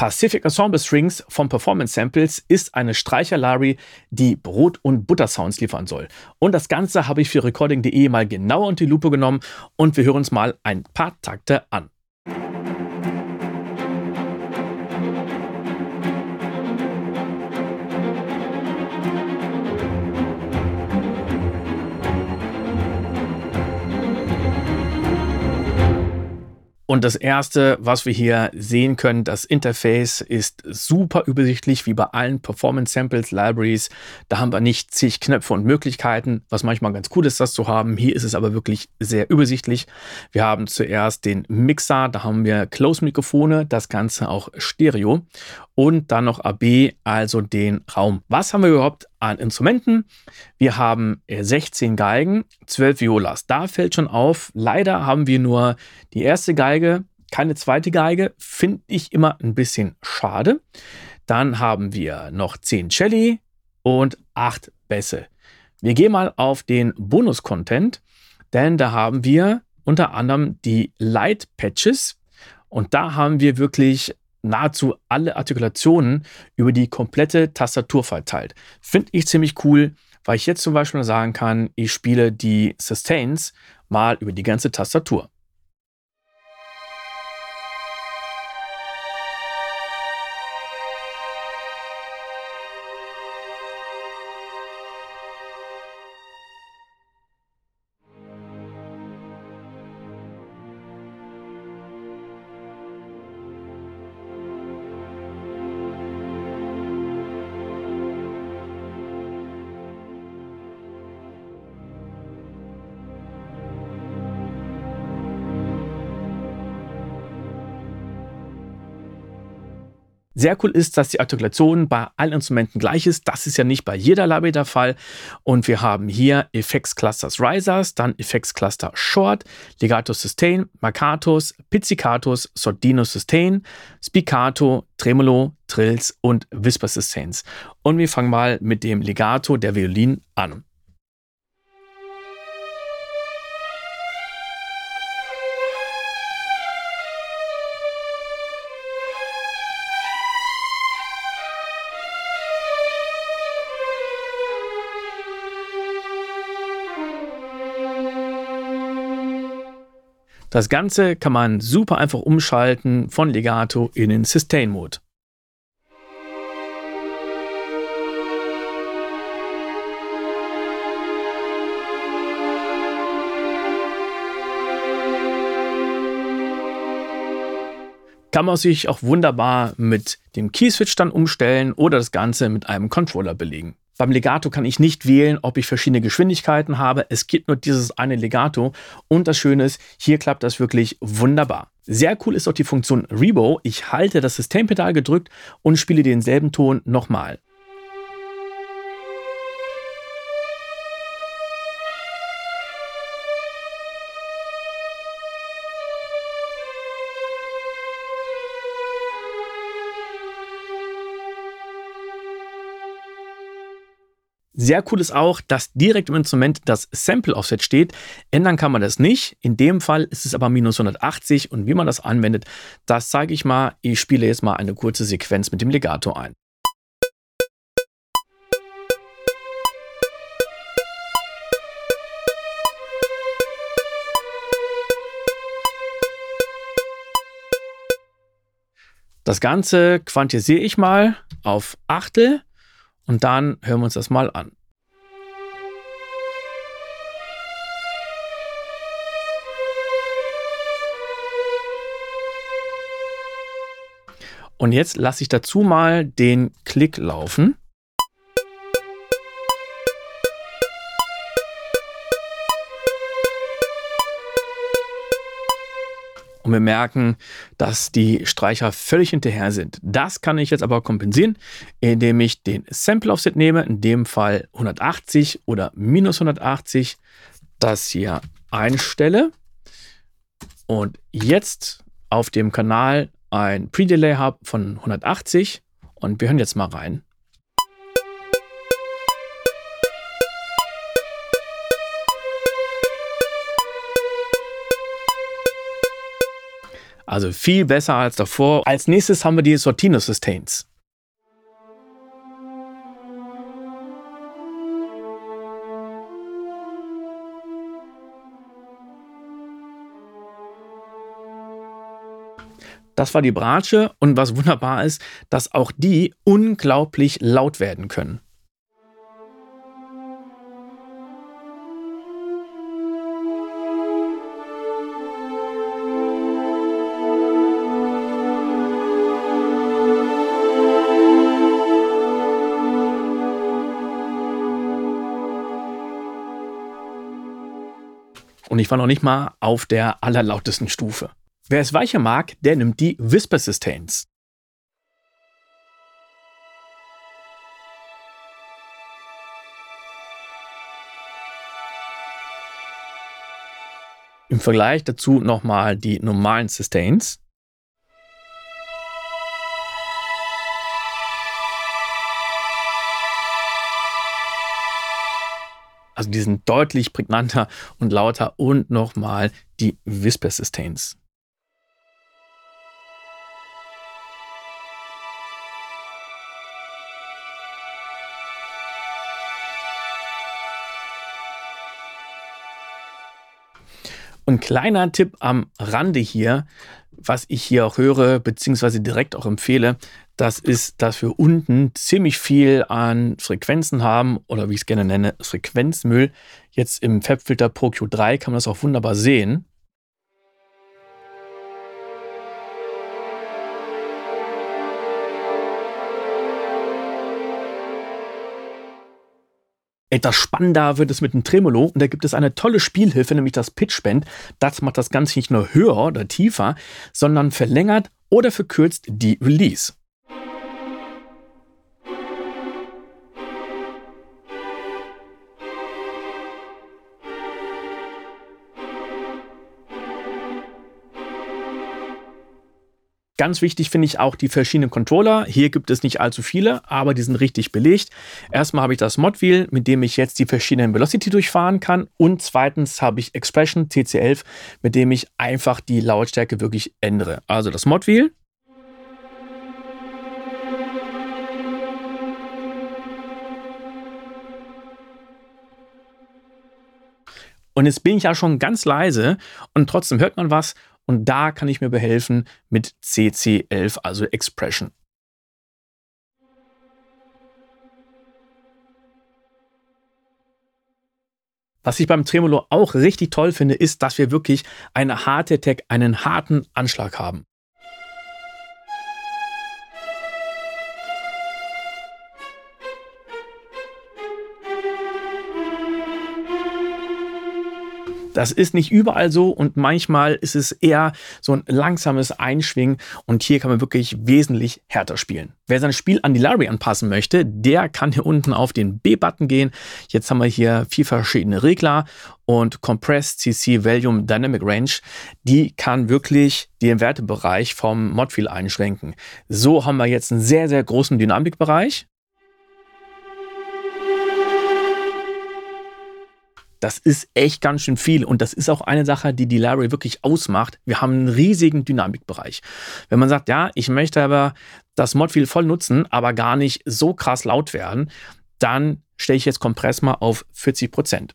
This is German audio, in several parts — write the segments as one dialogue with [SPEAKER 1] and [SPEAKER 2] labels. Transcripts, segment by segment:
[SPEAKER 1] Pacific Ensemble Strings von Performance Samples ist eine Streicher-Library, die Brot- und Butter-Sounds liefern soll. Und das Ganze habe ich für recording.de mal genauer unter die Lupe genommen und wir hören uns mal ein paar Takte an. Und das erste, was wir hier sehen können, das Interface ist super übersichtlich, wie bei allen Performance Samples Libraries. Da haben wir nicht zig Knöpfe und Möglichkeiten, was manchmal ganz cool ist, das zu haben. Hier ist es aber wirklich sehr übersichtlich. Wir haben zuerst den Mixer, da haben wir Close-Mikrofone, das Ganze auch Stereo und dann noch AB, also den Raum. Was haben wir überhaupt an Instrumenten? Wir haben 16 Geigen, 12 Violas. Da fällt schon auf, leider haben wir nur die erste Geige, keine zweite Geige. Finde ich immer ein bisschen schade. Dann haben wir noch 10 Celli und 8 Bässe. Wir gehen mal auf den Bonus-Content, denn da haben wir unter anderem die Light Patches. Und da haben wir wirklich nahezu alle Artikulationen über die komplette Tastatur verteilt. Finde ich ziemlich cool, weil ich jetzt zum Beispiel sagen kann, ich spiele die Sustains mal über die ganze Tastatur. Sehr cool ist, dass die Artikulation bei allen Instrumenten gleich ist. Das ist ja nicht bei jeder Library der Fall. Und wir haben hier Effects Clusters Risers, dann Effects Cluster Short, Legato Sustain, Marcatus, Pizzicatus, Sordino Sustain, Spiccato, Tremolo, Trills und Whisper Sustains. Und wir fangen mal mit dem Legato der Violin an. Das Ganze kann man super einfach umschalten von Legato in den Sustain-Mode. Kann man sich auch wunderbar mit dem Keyswitch dann umstellen oder das Ganze mit einem Controller belegen. Beim Legato kann ich nicht wählen, ob ich verschiedene Geschwindigkeiten habe. Es gibt nur dieses eine Legato. Und das Schöne ist, hier klappt das wirklich wunderbar. Sehr cool ist auch die Funktion Rebo. Ich halte das Systempedal gedrückt und spiele denselben Ton nochmal. Sehr cool ist auch, dass direkt im Instrument das Sample Offset steht. Ändern kann man das nicht. In dem Fall ist es aber minus 180 und wie man das anwendet, das zeige ich mal. Ich spiele jetzt mal eine kurze Sequenz mit dem Legato ein. Das Ganze quantisiere ich mal auf Achtel und dann hören wir uns das mal an. Und jetzt lasse ich dazu mal den Klick laufen. Und wir merken, dass die Streicher völlig hinterher sind. Das kann ich jetzt aber kompensieren, indem ich den Sample Offset nehme, in dem Fall 180 oder minus 180, das hier einstelle und jetzt auf dem Kanal ein Pre-Delay habe von 180 und wir hören jetzt mal rein. Also viel besser als davor. Als nächstes haben wir die Sortino Sustains. Das war die Bratsche und was wunderbar ist, dass auch die unglaublich laut werden können. Und ich war noch nicht mal auf der allerlautesten Stufe. Wer es weicher mag, der nimmt die Whisper Sustains. Im Vergleich dazu nochmal die normalen Sustains. Also die sind deutlich prägnanter und lauter und nochmal die Whisper Sustains. Und kleiner Tipp am Rande hier, was ich hier auch höre, beziehungsweise direkt auch empfehle, das ist, dass wir unten ziemlich viel an Frequenzen haben oder wie ich es gerne nenne, Frequenzmüll. Jetzt im Fabfilter Pro Q3 kann man das auch wunderbar sehen. Etwas spannender wird es mit dem Tremolo und da gibt es eine tolle Spielhilfe, nämlich das Pitchbend. Das macht das Ganze nicht nur höher oder tiefer, sondern verlängert oder verkürzt die Release. Ganz wichtig finde ich auch die verschiedenen Controller. Hier gibt es nicht allzu viele, aber die sind richtig belegt. Erstmal habe ich das Modwheel, mit dem ich jetzt die verschiedenen Velocity durchfahren kann. Und zweitens habe ich Expression TC11, mit dem ich einfach die Lautstärke wirklich ändere. Also das Modwheel. Und jetzt bin ich ja schon ganz leise und trotzdem hört man was und da kann ich mir behelfen mit CC11, also Expression. Was ich beim Tremolo auch richtig toll finde, ist, dass wir wirklich eine harte Attack, einen harten Anschlag haben. Das ist nicht überall so und manchmal ist es eher so ein langsames Einschwingen und hier kann man wirklich wesentlich härter spielen. Wer sein Spiel an die Larry anpassen möchte, der kann hier unten auf den B-Button gehen. Jetzt haben wir hier vier verschiedene Regler und Compress CC Volume Dynamic Range, die kann wirklich den Wertebereich vom Modfield einschränken. So haben wir jetzt einen sehr, sehr großen Dynamikbereich Das ist echt ganz schön viel und das ist auch eine Sache, die die Larry wirklich ausmacht. Wir haben einen riesigen Dynamikbereich. Wenn man sagt, ja, ich möchte aber das Modfield voll nutzen, aber gar nicht so krass laut werden, dann stelle ich jetzt Kompress mal auf 40 Prozent.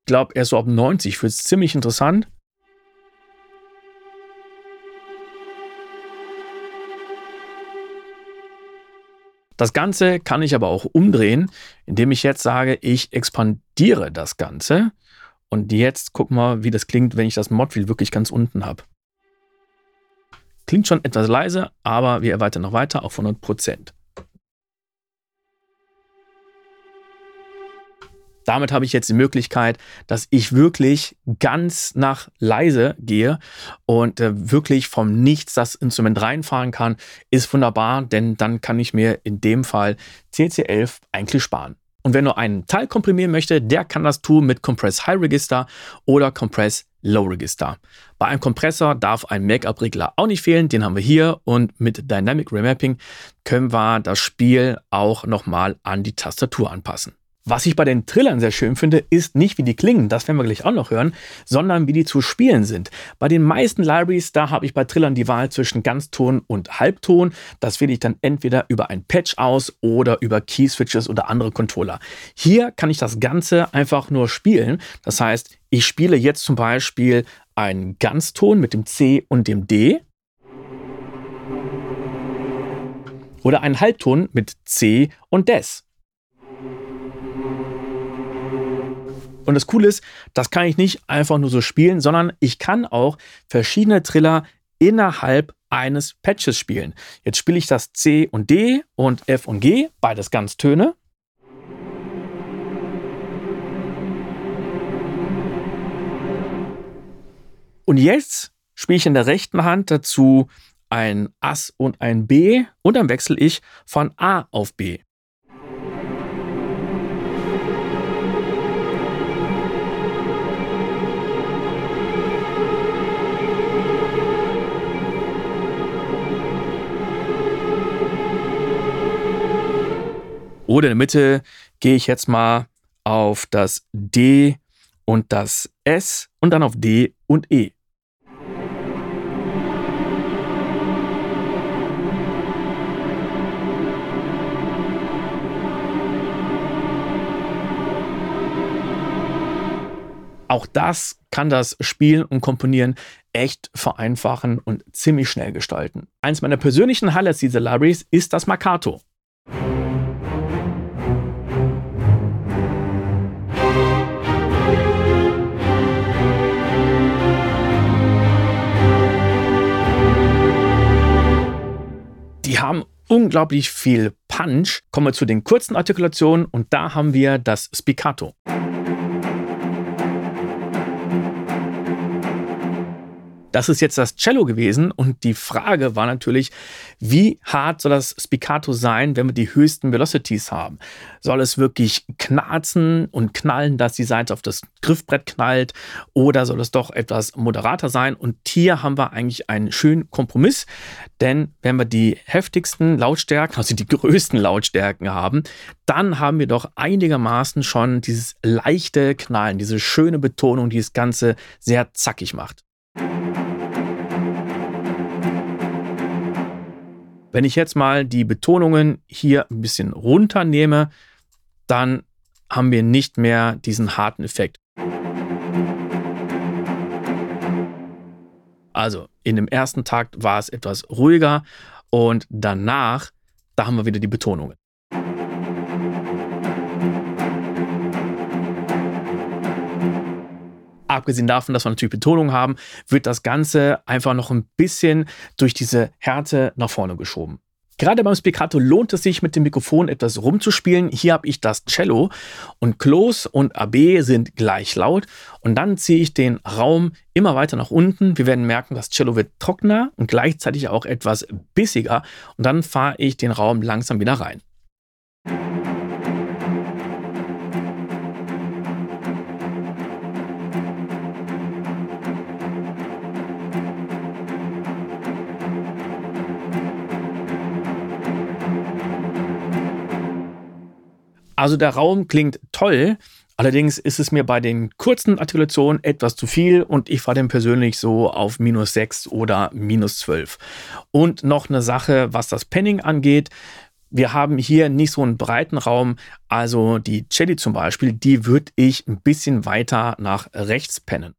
[SPEAKER 1] Ich glaube, erst so ab 90 wird es ziemlich interessant. Das Ganze kann ich aber auch umdrehen, indem ich jetzt sage, ich expandiere das Ganze. Und jetzt gucken wir, wie das klingt, wenn ich das Modfield wirklich ganz unten habe. Klingt schon etwas leise, aber wir erweitern noch weiter auf 100%. Damit habe ich jetzt die Möglichkeit, dass ich wirklich ganz nach leise gehe und äh, wirklich vom Nichts das Instrument reinfahren kann. Ist wunderbar, denn dann kann ich mir in dem Fall CC11 eigentlich sparen. Und wer nur einen Teil komprimieren möchte, der kann das tun mit Compress High Register oder Compress Low Register. Bei einem Kompressor darf ein Make-up-Regler auch nicht fehlen, den haben wir hier und mit Dynamic Remapping können wir das Spiel auch nochmal an die Tastatur anpassen. Was ich bei den Trillern sehr schön finde, ist nicht, wie die klingen, das werden wir gleich auch noch hören, sondern wie die zu spielen sind. Bei den meisten Libraries, da habe ich bei Trillern die Wahl zwischen Ganzton und Halbton. Das wähle ich dann entweder über ein Patch aus oder über Key-Switches oder andere Controller. Hier kann ich das Ganze einfach nur spielen. Das heißt, ich spiele jetzt zum Beispiel einen Ganzton mit dem C und dem D. Oder einen Halbton mit C und Des. Und das Coole ist, das kann ich nicht einfach nur so spielen, sondern ich kann auch verschiedene Triller innerhalb eines Patches spielen. Jetzt spiele ich das C und D und F und G, beides Ganztöne. Und jetzt spiele ich in der rechten Hand dazu ein Ass und ein B und dann wechsle ich von A auf B. Oder in der Mitte gehe ich jetzt mal auf das D und das S und dann auf D und E. Auch das kann das Spielen und Komponieren echt vereinfachen und ziemlich schnell gestalten. Eins meiner persönlichen Highlights dieser Libraries ist das Marcato. Die haben unglaublich viel Punch. Kommen wir zu den kurzen Artikulationen und da haben wir das Spiccato. Das ist jetzt das Cello gewesen und die Frage war natürlich, wie hart soll das Spiccato sein, wenn wir die höchsten Velocities haben? Soll es wirklich knarzen und knallen, dass die Seite auf das Griffbrett knallt oder soll es doch etwas moderater sein? Und hier haben wir eigentlich einen schönen Kompromiss, denn wenn wir die heftigsten Lautstärken, also die größten Lautstärken haben, dann haben wir doch einigermaßen schon dieses leichte Knallen, diese schöne Betonung, die das Ganze sehr zackig macht. Wenn ich jetzt mal die Betonungen hier ein bisschen runternehme, dann haben wir nicht mehr diesen harten Effekt. Also in dem ersten Takt war es etwas ruhiger und danach, da haben wir wieder die Betonungen. Abgesehen davon, dass wir natürlich Betonung haben, wird das Ganze einfach noch ein bisschen durch diese Härte nach vorne geschoben. Gerade beim Spiccato lohnt es sich, mit dem Mikrofon etwas rumzuspielen. Hier habe ich das Cello und Close und AB sind gleich laut. Und dann ziehe ich den Raum immer weiter nach unten. Wir werden merken, das Cello wird trockener und gleichzeitig auch etwas bissiger. Und dann fahre ich den Raum langsam wieder rein. Also der Raum klingt toll. Allerdings ist es mir bei den kurzen Artikulationen etwas zu viel und ich fahre den persönlich so auf minus 6 oder minus 12. Und noch eine Sache, was das Penning angeht. Wir haben hier nicht so einen breiten Raum, also die Celli zum Beispiel, die würde ich ein bisschen weiter nach rechts pennen.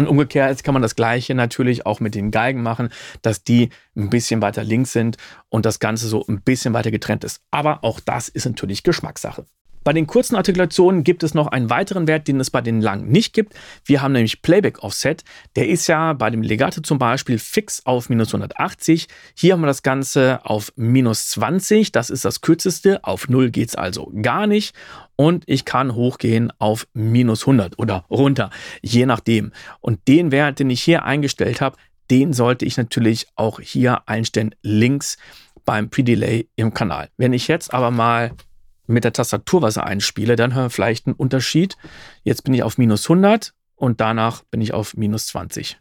[SPEAKER 1] Und umgekehrt kann man das Gleiche natürlich auch mit den Geigen machen, dass die ein bisschen weiter links sind und das Ganze so ein bisschen weiter getrennt ist. Aber auch das ist natürlich Geschmackssache. Bei den kurzen Artikulationen gibt es noch einen weiteren Wert, den es bei den langen nicht gibt. Wir haben nämlich Playback Offset. Der ist ja bei dem Legato zum Beispiel fix auf minus 180. Hier haben wir das Ganze auf minus 20. Das ist das kürzeste. Auf 0 geht es also gar nicht. Und ich kann hochgehen auf minus 100 oder runter, je nachdem. Und den Wert, den ich hier eingestellt habe, den sollte ich natürlich auch hier einstellen, links beim Pre-Delay im Kanal. Wenn ich jetzt aber mal mit der Tastatur was einspiele, dann hören wir vielleicht einen Unterschied. Jetzt bin ich auf minus 100 und danach bin ich auf minus 20.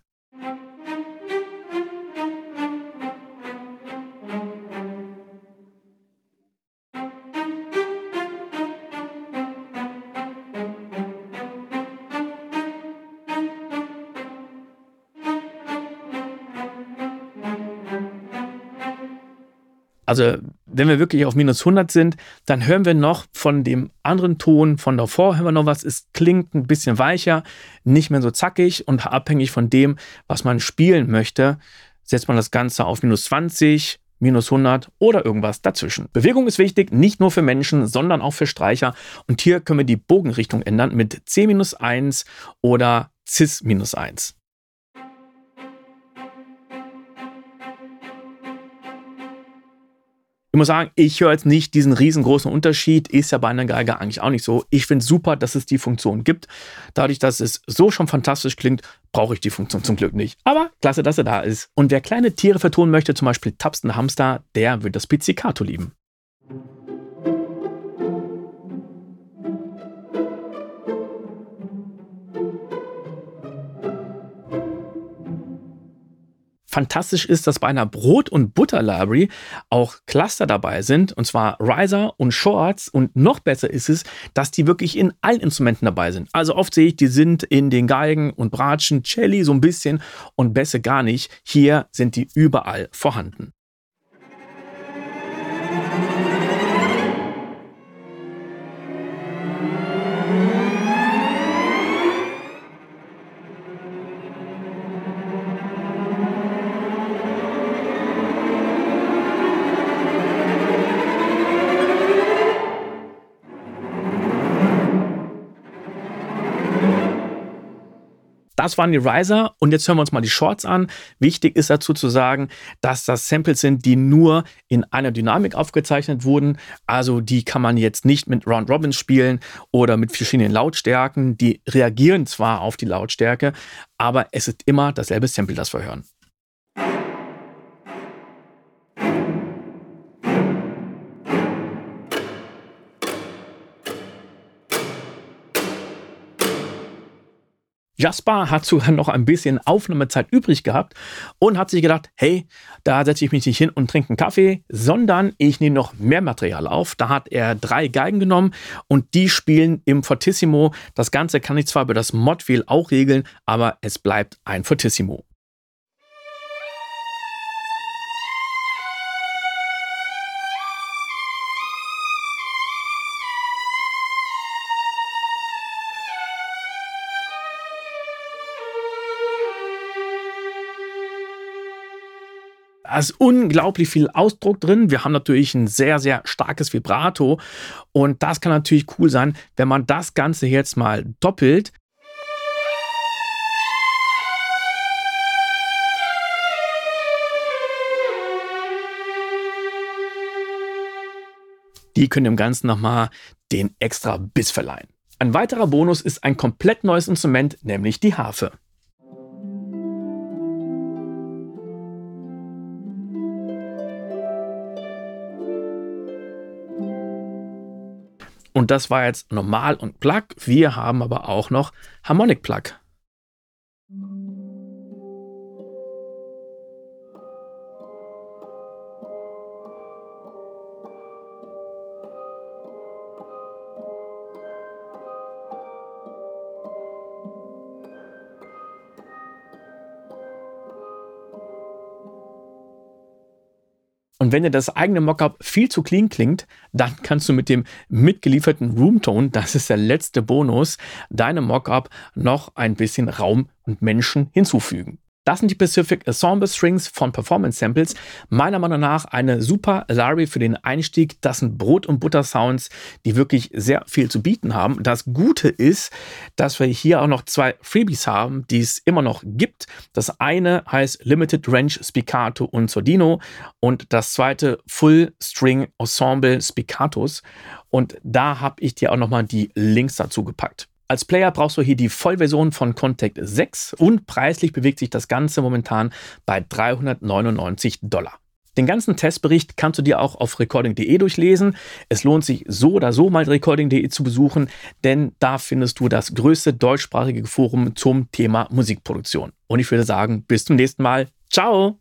[SPEAKER 1] Also wenn wir wirklich auf minus 100 sind, dann hören wir noch von dem anderen Ton von davor, hören wir noch was, es klingt ein bisschen weicher, nicht mehr so zackig und abhängig von dem, was man spielen möchte, setzt man das Ganze auf minus 20, minus 100 oder irgendwas dazwischen. Bewegung ist wichtig, nicht nur für Menschen, sondern auch für Streicher. Und hier können wir die Bogenrichtung ändern mit C minus 1 oder Cis minus 1. Ich muss sagen, ich höre jetzt nicht diesen riesengroßen Unterschied. Ist ja bei einer Geige eigentlich auch nicht so. Ich finde super, dass es die Funktion gibt. Dadurch, dass es so schon fantastisch klingt, brauche ich die Funktion zum Glück nicht. Aber klasse, dass er da ist. Und wer kleine Tiere vertonen möchte, zum Beispiel Tapsten Hamster, der wird das Pizzicato lieben. Fantastisch ist, dass bei einer Brot- und Butter-Library auch Cluster dabei sind, und zwar Riser und Shorts. Und noch besser ist es, dass die wirklich in allen Instrumenten dabei sind. Also oft sehe ich, die sind in den Geigen und Bratschen, Celli so ein bisschen und Bässe gar nicht. Hier sind die überall vorhanden. Das waren die Riser und jetzt hören wir uns mal die Shorts an. Wichtig ist dazu zu sagen, dass das Samples sind, die nur in einer Dynamik aufgezeichnet wurden. Also die kann man jetzt nicht mit Round Robins spielen oder mit verschiedenen Lautstärken. Die reagieren zwar auf die Lautstärke, aber es ist immer dasselbe Sample, das wir hören. Jasper hat sogar noch ein bisschen Aufnahmezeit übrig gehabt und hat sich gedacht, hey, da setze ich mich nicht hin und trinke einen Kaffee, sondern ich nehme noch mehr Material auf. Da hat er drei Geigen genommen und die spielen im Fortissimo. Das Ganze kann ich zwar über das Modwheel auch regeln, aber es bleibt ein Fortissimo. Ist unglaublich viel Ausdruck drin. Wir haben natürlich ein sehr, sehr starkes Vibrato. Und das kann natürlich cool sein, wenn man das Ganze jetzt mal doppelt. Die können dem Ganzen nochmal den extra Biss verleihen. Ein weiterer Bonus ist ein komplett neues Instrument, nämlich die Harfe. Und das war jetzt normal und Plug. Wir haben aber auch noch Harmonic Plug. Und wenn dir das eigene Mockup viel zu clean klingt, dann kannst du mit dem mitgelieferten Roomtone, das ist der letzte Bonus, deinem Mockup noch ein bisschen Raum und Menschen hinzufügen. Das sind die Pacific Ensemble Strings von Performance Samples. Meiner Meinung nach eine super Library für den Einstieg. Das sind Brot- und Butter-Sounds, die wirklich sehr viel zu bieten haben. Das Gute ist, dass wir hier auch noch zwei Freebies haben, die es immer noch gibt. Das eine heißt Limited Range Spiccato und Sordino und das zweite Full String Ensemble Spiccatos. Und da habe ich dir auch noch mal die Links dazu gepackt. Als Player brauchst du hier die Vollversion von Contact 6 und preislich bewegt sich das Ganze momentan bei 399 Dollar. Den ganzen Testbericht kannst du dir auch auf recording.de durchlesen. Es lohnt sich so oder so mal recording.de zu besuchen, denn da findest du das größte deutschsprachige Forum zum Thema Musikproduktion. Und ich würde sagen, bis zum nächsten Mal. Ciao!